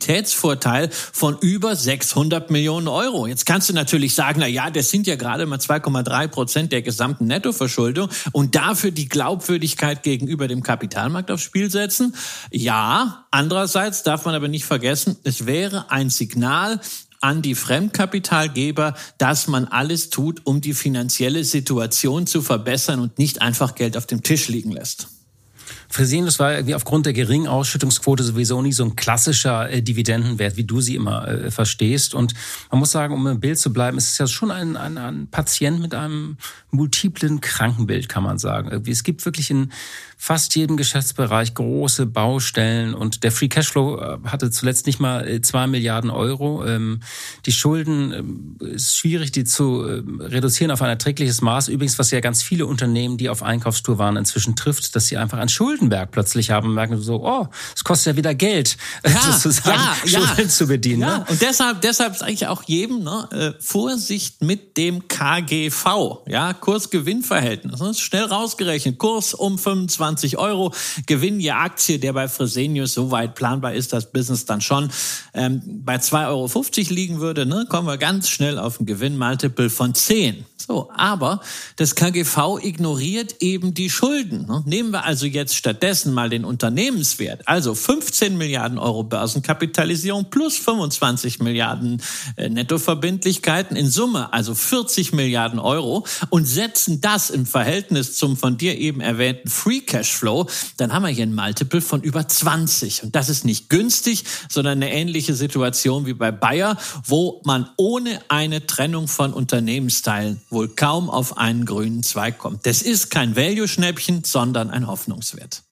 Liquiditätsvorteil von über 600 Millionen Euro. Jetzt kannst du natürlich sagen, na ja, das sind ja gerade mal 2,3 Prozent der gesamten Nettoverschuldung und dafür die Glaubwürdigkeit gegenüber dem Kapitalmarkt aufs Spiel setzen. Ja, andererseits darf man aber nicht vergessen, es wäre ein Signal an die Fremdkapitalgeber, dass man alles tut, um die finanzielle Situation zu verbessern und nicht einfach Geld auf dem Tisch liegen lässt. Fresenius war irgendwie aufgrund der geringen Ausschüttungsquote sowieso nie so ein klassischer äh, Dividendenwert, wie du sie immer äh, verstehst. Und man muss sagen, um im Bild zu bleiben, ist es ja schon ein, ein, ein Patient mit einem multiplen Krankenbild, kann man sagen. Es gibt wirklich in fast jedem Geschäftsbereich große Baustellen und der Free Cashflow äh, hatte zuletzt nicht mal äh, zwei Milliarden Euro. Ähm, die Schulden ähm, ist schwierig, die zu ähm, reduzieren auf ein erträgliches Maß. Übrigens, was ja ganz viele Unternehmen, die auf Einkaufstour waren, inzwischen trifft, dass sie einfach ein Schuldenberg plötzlich haben und merken so, oh, es kostet ja wieder Geld, ja, sozusagen ja, Schulden ja. zu bedienen. Ja. Ne? Und deshalb, deshalb sage ich auch jedem, ne, äh, Vorsicht mit dem KGV, ja, Kurs-Gewinn-Verhältnis. Ne, schnell rausgerechnet, Kurs um 25 20 Euro. Gewinn je Aktie, der bei Fresenius so weit planbar ist, das Business dann schon ähm, bei 2,50 Euro liegen würde, ne, kommen wir ganz schnell auf ein Gewinn-Multiple von 10. So, aber das KGV ignoriert eben die Schulden. Ne? Nehmen wir also jetzt stattdessen mal den Unternehmenswert, also 15 Milliarden Euro Börsenkapitalisierung plus 25 Milliarden äh, Nettoverbindlichkeiten in Summe, also 40 Milliarden Euro und setzen das im Verhältnis zum von dir eben erwähnten Free Cashflow, dann haben wir hier ein Multiple von über 20. Und das ist nicht günstig, sondern eine ähnliche Situation wie bei Bayer, wo man ohne eine Trennung von Unternehmensteilen wohl kaum auf einen grünen Zweig kommt. Das ist kein Value-Schnäppchen, sondern ein Hoffnungswert.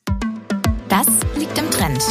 Das liegt im Trend.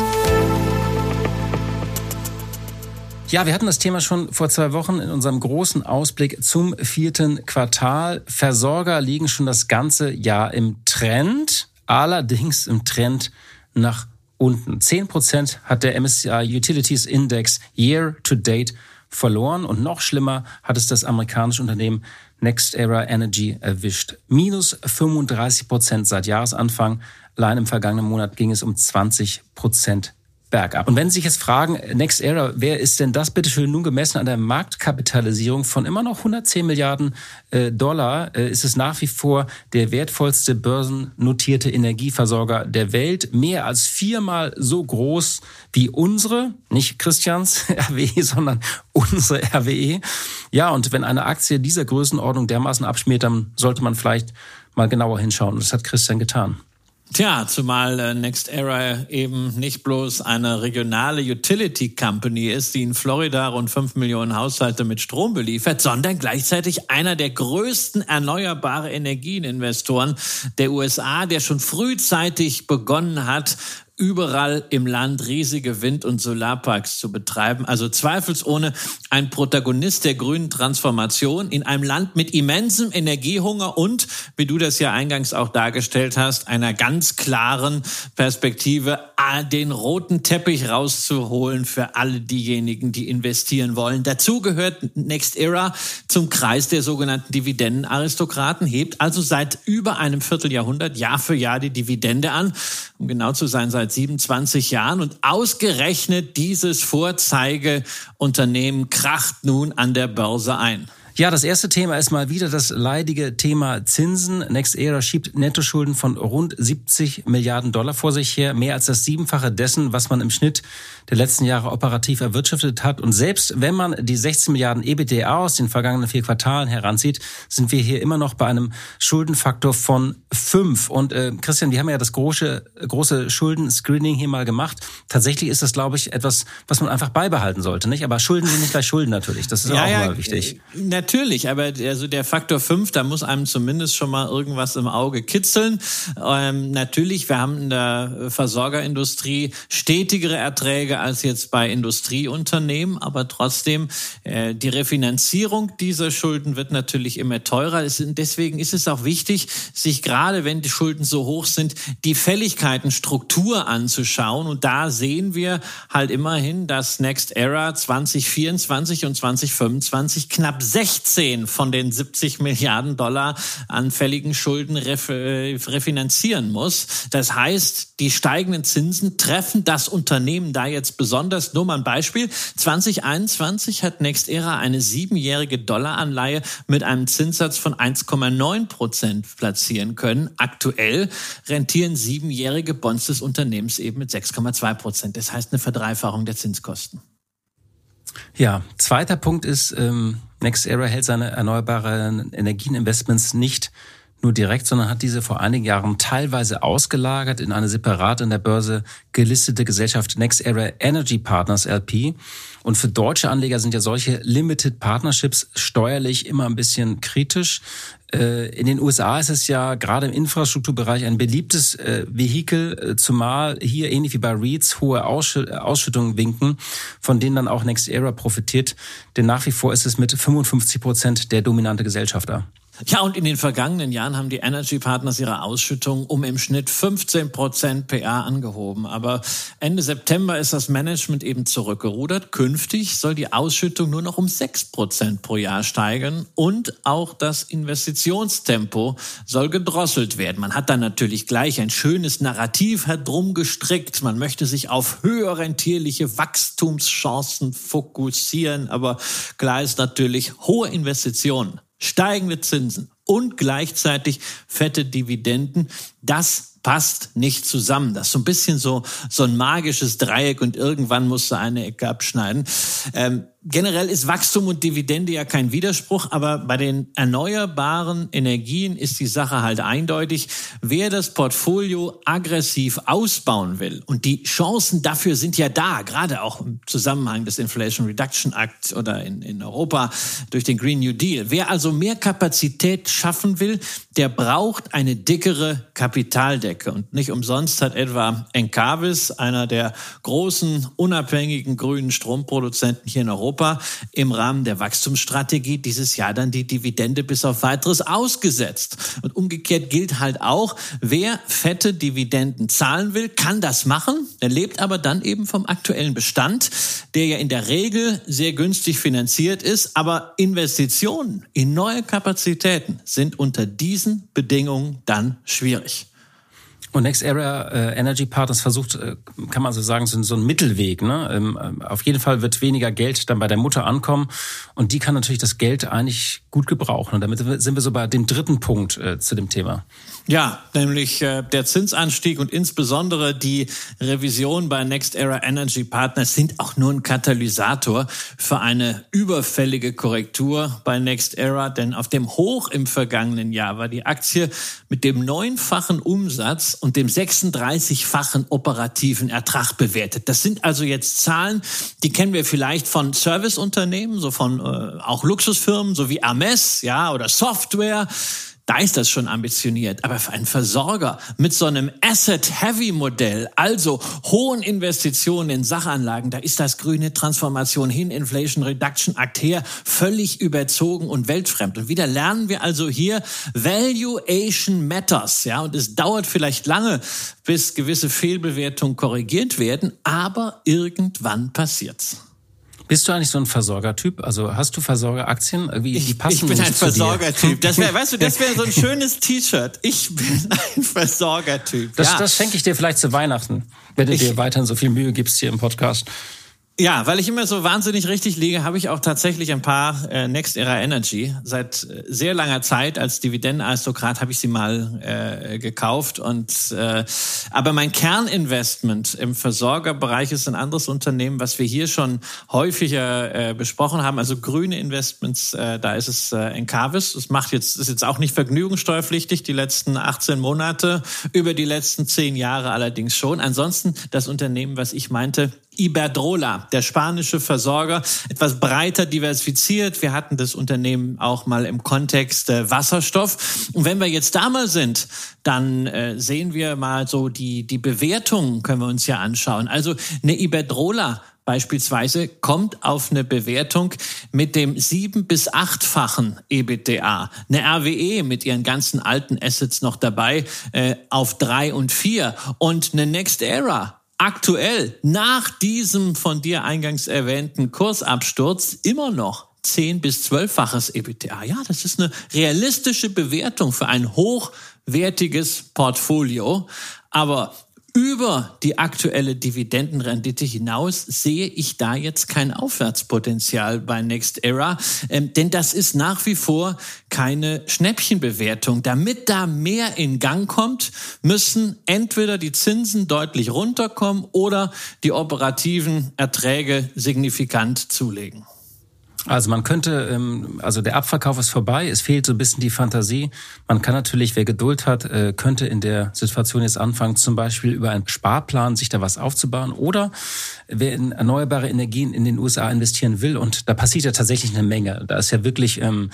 Ja, wir hatten das Thema schon vor zwei Wochen in unserem großen Ausblick zum vierten Quartal. Versorger liegen schon das ganze Jahr im Trend, allerdings im Trend nach unten. Zehn Prozent hat der MSCI Utilities Index Year to Date verloren und noch schlimmer hat es das amerikanische Unternehmen Next Era Energy erwischt. Minus 35 Prozent seit Jahresanfang. Allein im vergangenen Monat ging es um 20 Prozent bergab. Und wenn Sie sich jetzt fragen, Next Era, wer ist denn das bitte schön nun gemessen an der Marktkapitalisierung von immer noch 110 Milliarden äh, Dollar, äh, ist es nach wie vor der wertvollste börsennotierte Energieversorger der Welt. Mehr als viermal so groß wie unsere, nicht Christians RWE, sondern unsere RWE. Ja, und wenn eine Aktie dieser Größenordnung dermaßen abschmiert, dann sollte man vielleicht mal genauer hinschauen. Und das hat Christian getan. Tja, zumal äh, Next Era eben nicht bloß eine regionale Utility Company ist, die in Florida rund fünf Millionen Haushalte mit Strom beliefert, sondern gleichzeitig einer der größten erneuerbare Energieninvestoren der USA, der schon frühzeitig begonnen hat, überall im Land riesige Wind- und Solarparks zu betreiben. Also zweifelsohne ein Protagonist der grünen Transformation in einem Land mit immensem Energiehunger und, wie du das ja eingangs auch dargestellt hast, einer ganz klaren Perspektive, den roten Teppich rauszuholen für alle diejenigen, die investieren wollen. Dazu gehört Next Era zum Kreis der sogenannten Dividendenaristokraten, hebt also seit über einem Vierteljahrhundert Jahr für Jahr die Dividende an, um genau zu sein, seit 27 Jahren. Und ausgerechnet dieses Vorzeigeunternehmen kracht nun an der Börse ein. Ja, das erste Thema ist mal wieder das leidige Thema Zinsen. Next Era schiebt Nettoschulden von rund 70 Milliarden Dollar vor sich her, mehr als das Siebenfache dessen, was man im Schnitt der letzten Jahre operativ erwirtschaftet hat. Und selbst wenn man die 16 Milliarden EBITDA aus den vergangenen vier Quartalen heranzieht, sind wir hier immer noch bei einem Schuldenfaktor von fünf. Und äh, Christian, wir haben ja das große, große Schuldenscreening hier mal gemacht. Tatsächlich ist das, glaube ich, etwas, was man einfach beibehalten sollte, nicht? Aber Schulden sind nicht gleich Schulden natürlich. Das ist ja, auch ja, mal wichtig. Äh, natürlich, aber also der Faktor 5, da muss einem zumindest schon mal irgendwas im Auge kitzeln. Ähm, natürlich, wir haben in der Versorgerindustrie stetigere Erträge als jetzt bei Industrieunternehmen, aber trotzdem, äh, die Refinanzierung dieser Schulden wird natürlich immer teurer. Es, deswegen ist es auch wichtig, sich gerade, wenn die Schulden so hoch sind, die Fälligkeitenstruktur anzuschauen. Und da sehen wir halt immerhin, dass Next Era 2024 und 2025 knapp 16 von den 70 Milliarden Dollar an fälligen Schulden äh, refinanzieren muss. Das heißt, die steigenden Zinsen treffen das Unternehmen da jetzt besonders. Nur mal ein Beispiel. 2021 hat Next Era eine siebenjährige Dollaranleihe mit einem Zinssatz von 1,9 Prozent platzieren können. Aktuell rentieren siebenjährige Bonds des Unternehmens eben mit 6,2 Prozent. Das heißt eine Verdreifachung der Zinskosten. Ja, zweiter Punkt ist, ähm, NextEra hält seine erneuerbaren Energieninvestments nicht nur direkt, sondern hat diese vor einigen Jahren teilweise ausgelagert in eine separat in der Börse gelistete Gesellschaft NextEra Energy Partners LP. Und für deutsche Anleger sind ja solche Limited Partnerships steuerlich immer ein bisschen kritisch. Äh, in den USA ist es ja gerade im Infrastrukturbereich ein beliebtes äh, Vehikel, äh, zumal hier ähnlich wie bei REITs hohe Ausschüttungen winken, von denen dann auch NextEra profitiert. Denn nach wie vor ist es mit 55 Prozent der dominante Gesellschafter. Ja, und in den vergangenen Jahren haben die Energy Partners ihre Ausschüttung um im Schnitt 15 Prozent PA angehoben. Aber Ende September ist das Management eben zurückgerudert. Künftig soll die Ausschüttung nur noch um 6 Prozent pro Jahr steigen und auch das Investitionstempo soll gedrosselt werden. Man hat dann natürlich gleich ein schönes Narrativ herum gestrickt. Man möchte sich auf höher rentierliche Wachstumschancen fokussieren. Aber klar ist natürlich, hohe Investitionen steigende Zinsen und gleichzeitig fette Dividenden, das passt nicht zusammen. Das ist so ein bisschen so, so ein magisches Dreieck und irgendwann musst du eine Ecke abschneiden. Ähm, Generell ist Wachstum und Dividende ja kein Widerspruch, aber bei den erneuerbaren Energien ist die Sache halt eindeutig. Wer das Portfolio aggressiv ausbauen will und die Chancen dafür sind ja da, gerade auch im Zusammenhang des Inflation Reduction Act oder in, in Europa durch den Green New Deal. Wer also mehr Kapazität schaffen will, der braucht eine dickere Kapitaldecke. Und nicht umsonst hat etwa Encavis, einer der großen unabhängigen grünen Stromproduzenten hier in Europa, Europa im Rahmen der Wachstumsstrategie dieses Jahr dann die Dividende bis auf weiteres ausgesetzt. Und umgekehrt gilt halt auch, wer fette Dividenden zahlen will, kann das machen. Er lebt aber dann eben vom aktuellen Bestand, der ja in der Regel sehr günstig finanziert ist. Aber Investitionen in neue Kapazitäten sind unter diesen Bedingungen dann schwierig. Und Next Era äh, Energy Partners versucht, äh, kann man so sagen, so, so ein Mittelweg. Ne? Ähm, äh, auf jeden Fall wird weniger Geld dann bei der Mutter ankommen und die kann natürlich das Geld eigentlich gut gebrauchen. Und damit sind wir so bei dem dritten Punkt äh, zu dem Thema. Ja, nämlich äh, der Zinsanstieg und insbesondere die Revision bei Next Era Energy Partners sind auch nur ein Katalysator für eine überfällige Korrektur bei Next Era, denn auf dem Hoch im vergangenen Jahr war die Aktie mit dem neunfachen Umsatz und dem 36-fachen operativen Ertrag bewertet. Das sind also jetzt Zahlen, die kennen wir vielleicht von Serviceunternehmen, so von äh, auch Luxusfirmen, so wie Hermes, ja, oder Software. Da ist das schon ambitioniert. Aber für einen Versorger mit so einem Asset-Heavy-Modell, also hohen Investitionen in Sachanlagen, da ist das grüne Transformation hin, Inflation Reduction Act her, völlig überzogen und weltfremd. Und wieder lernen wir also hier, Valuation matters. Ja, und es dauert vielleicht lange, bis gewisse Fehlbewertungen korrigiert werden, aber irgendwann passiert's. Bist du eigentlich so ein Versorgertyp? Also hast du Versorgeraktien? Irgendwie, die passen ich, ich bin ein Versorgertyp. Das wäre, weißt du, das wäre so ein schönes T-Shirt. Ich bin ein Versorgertyp. Das, ja. das schenke ich dir vielleicht zu Weihnachten, wenn du ich, dir weiterhin so viel Mühe gibst hier im Podcast. Ja, weil ich immer so wahnsinnig richtig liege, habe ich auch tatsächlich ein paar äh, Next Era Energy. Seit äh, sehr langer Zeit als Dividendenaristokrat habe ich sie mal äh, gekauft. Und äh, aber mein Kerninvestment im Versorgerbereich ist ein anderes Unternehmen, was wir hier schon häufiger äh, besprochen haben. Also grüne Investments, äh, da ist es äh, Encavis. Das macht jetzt ist jetzt auch nicht vergnügungssteuerpflichtig die letzten 18 Monate, über die letzten zehn Jahre allerdings schon. Ansonsten das Unternehmen, was ich meinte Iberdrola, der spanische Versorger, etwas breiter diversifiziert. Wir hatten das Unternehmen auch mal im Kontext äh, Wasserstoff. Und wenn wir jetzt da mal sind, dann äh, sehen wir mal so die, die Bewertungen können wir uns ja anschauen. Also eine Iberdrola beispielsweise kommt auf eine Bewertung mit dem sieben- bis achtfachen EBITDA. Eine RWE mit ihren ganzen alten Assets noch dabei äh, auf drei und vier. Und eine Next Era aktuell nach diesem von dir eingangs erwähnten Kursabsturz immer noch 10 bis 12-faches EBITDA. Ja, das ist eine realistische Bewertung für ein hochwertiges Portfolio. Aber über die aktuelle Dividendenrendite hinaus sehe ich da jetzt kein Aufwärtspotenzial bei Next Era, ähm, denn das ist nach wie vor keine Schnäppchenbewertung. Damit da mehr in Gang kommt, müssen entweder die Zinsen deutlich runterkommen oder die operativen Erträge signifikant zulegen. Also man könnte, ähm, also der Abverkauf ist vorbei, es fehlt so ein bisschen die Fantasie. Man kann natürlich, wer Geduld hat, äh, könnte in der Situation jetzt anfangen, zum Beispiel über einen Sparplan sich da was aufzubauen oder wer in erneuerbare Energien in den USA investieren will und da passiert ja tatsächlich eine Menge. Da ist ja wirklich, ähm,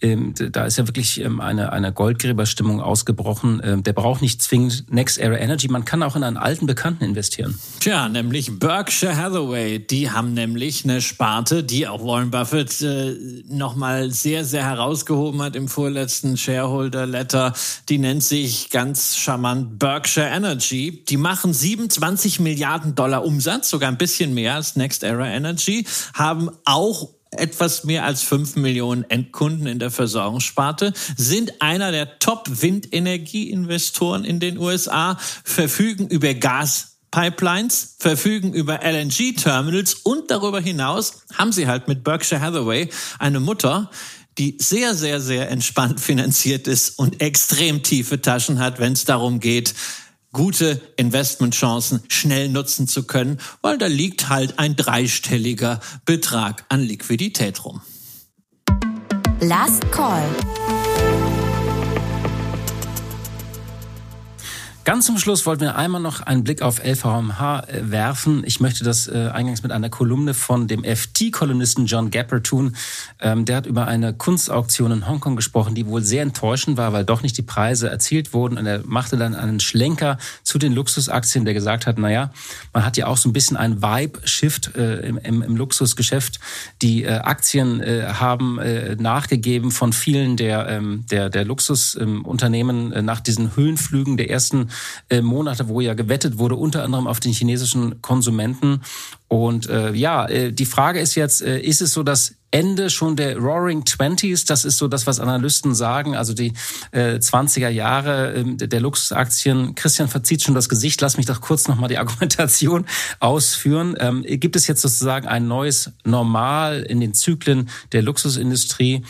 ähm, da ist ja wirklich ähm, eine, eine Goldgräberstimmung ausgebrochen. Der braucht nicht zwingend Next Era Energy, man kann auch in einen alten Bekannten investieren. Tja, nämlich Berkshire Hathaway. Die haben nämlich eine Sparte, die auch Warren Buffett Buffett äh, nochmal sehr, sehr herausgehoben hat im vorletzten Shareholder Letter. Die nennt sich ganz charmant Berkshire Energy. Die machen 27 Milliarden Dollar Umsatz, sogar ein bisschen mehr als Next Era Energy, haben auch etwas mehr als fünf Millionen Endkunden in der Versorgungssparte, sind einer der Top-Windenergieinvestoren in den USA, verfügen über Gas Pipelines, verfügen über LNG-Terminals und darüber hinaus haben sie halt mit Berkshire Hathaway eine Mutter, die sehr, sehr, sehr entspannt finanziert ist und extrem tiefe Taschen hat, wenn es darum geht, gute Investmentchancen schnell nutzen zu können, weil da liegt halt ein dreistelliger Betrag an Liquidität rum. Last Call. Ganz zum Schluss wollten wir einmal noch einen Blick auf LVMH äh, werfen. Ich möchte das äh, eingangs mit einer Kolumne von dem FT-Kolumnisten John Gapper tun. Ähm, der hat über eine Kunstauktion in Hongkong gesprochen, die wohl sehr enttäuschend war, weil doch nicht die Preise erzielt wurden. Und er machte dann einen Schlenker zu den Luxusaktien, der gesagt hat, naja, man hat ja auch so ein bisschen ein Vibe-Shift äh, im, Luxusgeschäft. Die Aktien haben nachgegeben von vielen der, ähm, der, der Luxusunternehmen nach diesen Höhenflügen der ersten äh, Monate, wo ja gewettet wurde, unter anderem auf den chinesischen Konsumenten. Und äh, ja, äh, die Frage ist jetzt, äh, ist es so, dass Ende schon der Roaring Twenties, das ist so das, was Analysten sagen, also die äh, 20er Jahre äh, der Luxusaktien. Christian verzieht schon das Gesicht, lass mich doch kurz nochmal die Argumentation ausführen. Ähm, gibt es jetzt sozusagen ein neues Normal in den Zyklen der Luxusindustrie?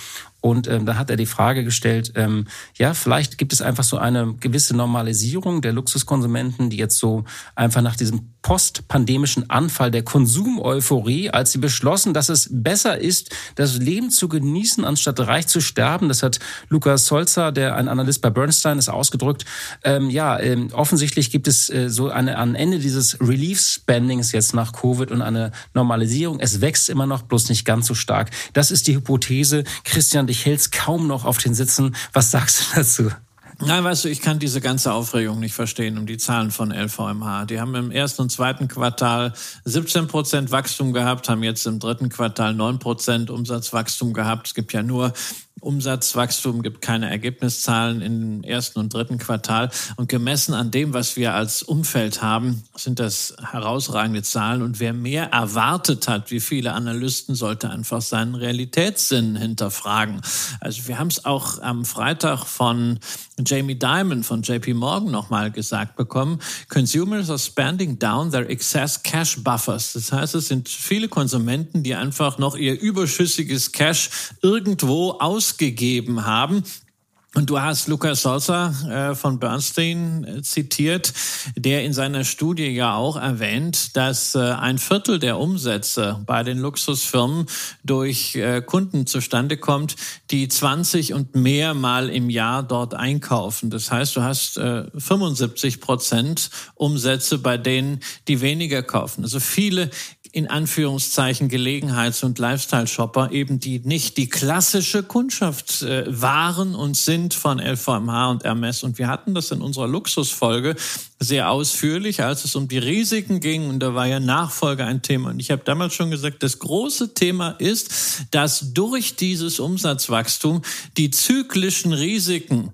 Und ähm, da hat er die Frage gestellt, ähm, ja, vielleicht gibt es einfach so eine gewisse Normalisierung der Luxuskonsumenten, die jetzt so einfach nach diesem postpandemischen Anfall der Konsumeuphorie, als sie beschlossen, dass es besser ist, das Leben zu genießen, anstatt reich zu sterben. Das hat Lukas Solzer, der ein Analyst bei Bernstein ist, ausgedrückt. Ähm, ja, ähm, offensichtlich gibt es äh, so eine an Ende dieses Relief-Spendings jetzt nach Covid und eine Normalisierung. Es wächst immer noch, bloß nicht ganz so stark. Das ist die Hypothese. Christian, dich hältst kaum noch auf den Sitzen. Was sagst du dazu? Nein, weißt du, ich kann diese ganze Aufregung nicht verstehen um die Zahlen von LVMH. Die haben im ersten und zweiten Quartal 17 Prozent Wachstum gehabt, haben jetzt im dritten Quartal 9 Prozent Umsatzwachstum gehabt. Es gibt ja nur Umsatzwachstum, gibt keine Ergebniszahlen im ersten und dritten Quartal. Und gemessen an dem, was wir als Umfeld haben, sind das herausragende Zahlen. Und wer mehr erwartet hat, wie viele Analysten, sollte einfach seinen Realitätssinn hinterfragen. Also wir haben es auch am Freitag von Jamie Dimon von JP Morgan nochmal gesagt bekommen. Consumers are spending down their excess cash buffers. Das heißt, es sind viele Konsumenten, die einfach noch ihr überschüssiges Cash irgendwo aus ausgegeben haben Und du hast Lukas Salsa äh, von Bernstein äh, zitiert, der in seiner Studie ja auch erwähnt, dass äh, ein Viertel der Umsätze bei den Luxusfirmen durch Kunden zustande kommt, die 20 und mehr Mal im Jahr dort einkaufen. Das heißt, du hast 75 äh, Prozent Umsätze bei denen, die weniger kaufen. Also viele in Anführungszeichen Gelegenheits- und Lifestyle-Shopper eben die nicht die klassische Kundschaft äh, waren und sind von LVMH und Hermes. Und wir hatten das in unserer Luxusfolge sehr ausführlich, als es um die Risiken ging. Und da war ja Nachfolge ein Thema. Und ich habe damals schon gesagt, das große Thema ist, dass durch dieses Umsatzwachstum die zyklischen Risiken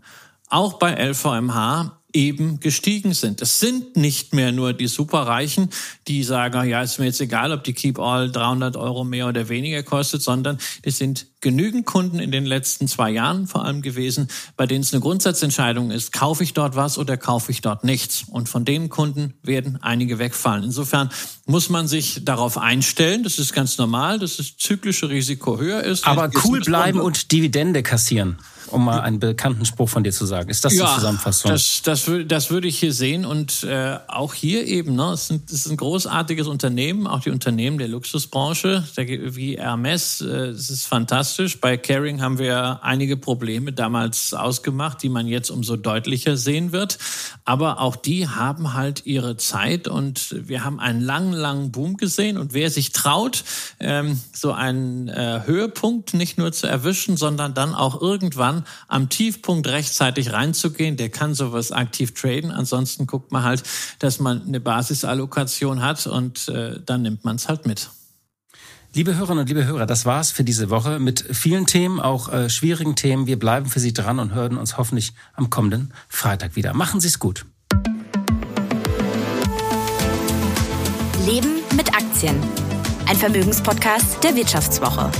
auch bei LVMH eben gestiegen sind. Es sind nicht mehr nur die Superreichen, die sagen, ja, ist mir jetzt egal, ob die Keep All 300 Euro mehr oder weniger kostet, sondern es sind genügend Kunden in den letzten zwei Jahren vor allem gewesen, bei denen es eine Grundsatzentscheidung ist, kaufe ich dort was oder kaufe ich dort nichts. Und von den Kunden werden einige wegfallen. Insofern muss man sich darauf einstellen. Das ist ganz normal, dass das zyklische Risiko höher ist. Aber cool bleiben und Dividende kassieren um mal einen bekannten Spruch von dir zu sagen. Ist das ja, die Zusammenfassung? Das, das, das würde ich hier sehen. Und äh, auch hier eben, ne, es, sind, es ist ein großartiges Unternehmen, auch die Unternehmen der Luxusbranche, wie Hermes, äh, es ist fantastisch. Bei Caring haben wir einige Probleme damals ausgemacht, die man jetzt umso deutlicher sehen wird. Aber auch die haben halt ihre Zeit und wir haben einen langen, langen Boom gesehen. Und wer sich traut, ähm, so einen äh, Höhepunkt nicht nur zu erwischen, sondern dann auch irgendwann am Tiefpunkt rechtzeitig reinzugehen. Der kann sowas aktiv traden. Ansonsten guckt man halt, dass man eine Basisallokation hat und äh, dann nimmt man es halt mit. Liebe Hörerinnen und liebe Hörer, das war's für diese Woche mit vielen Themen, auch äh, schwierigen Themen. Wir bleiben für Sie dran und hören uns hoffentlich am kommenden Freitag wieder. Machen Sie es gut. Leben mit Aktien. Ein Vermögenspodcast der Wirtschaftswoche.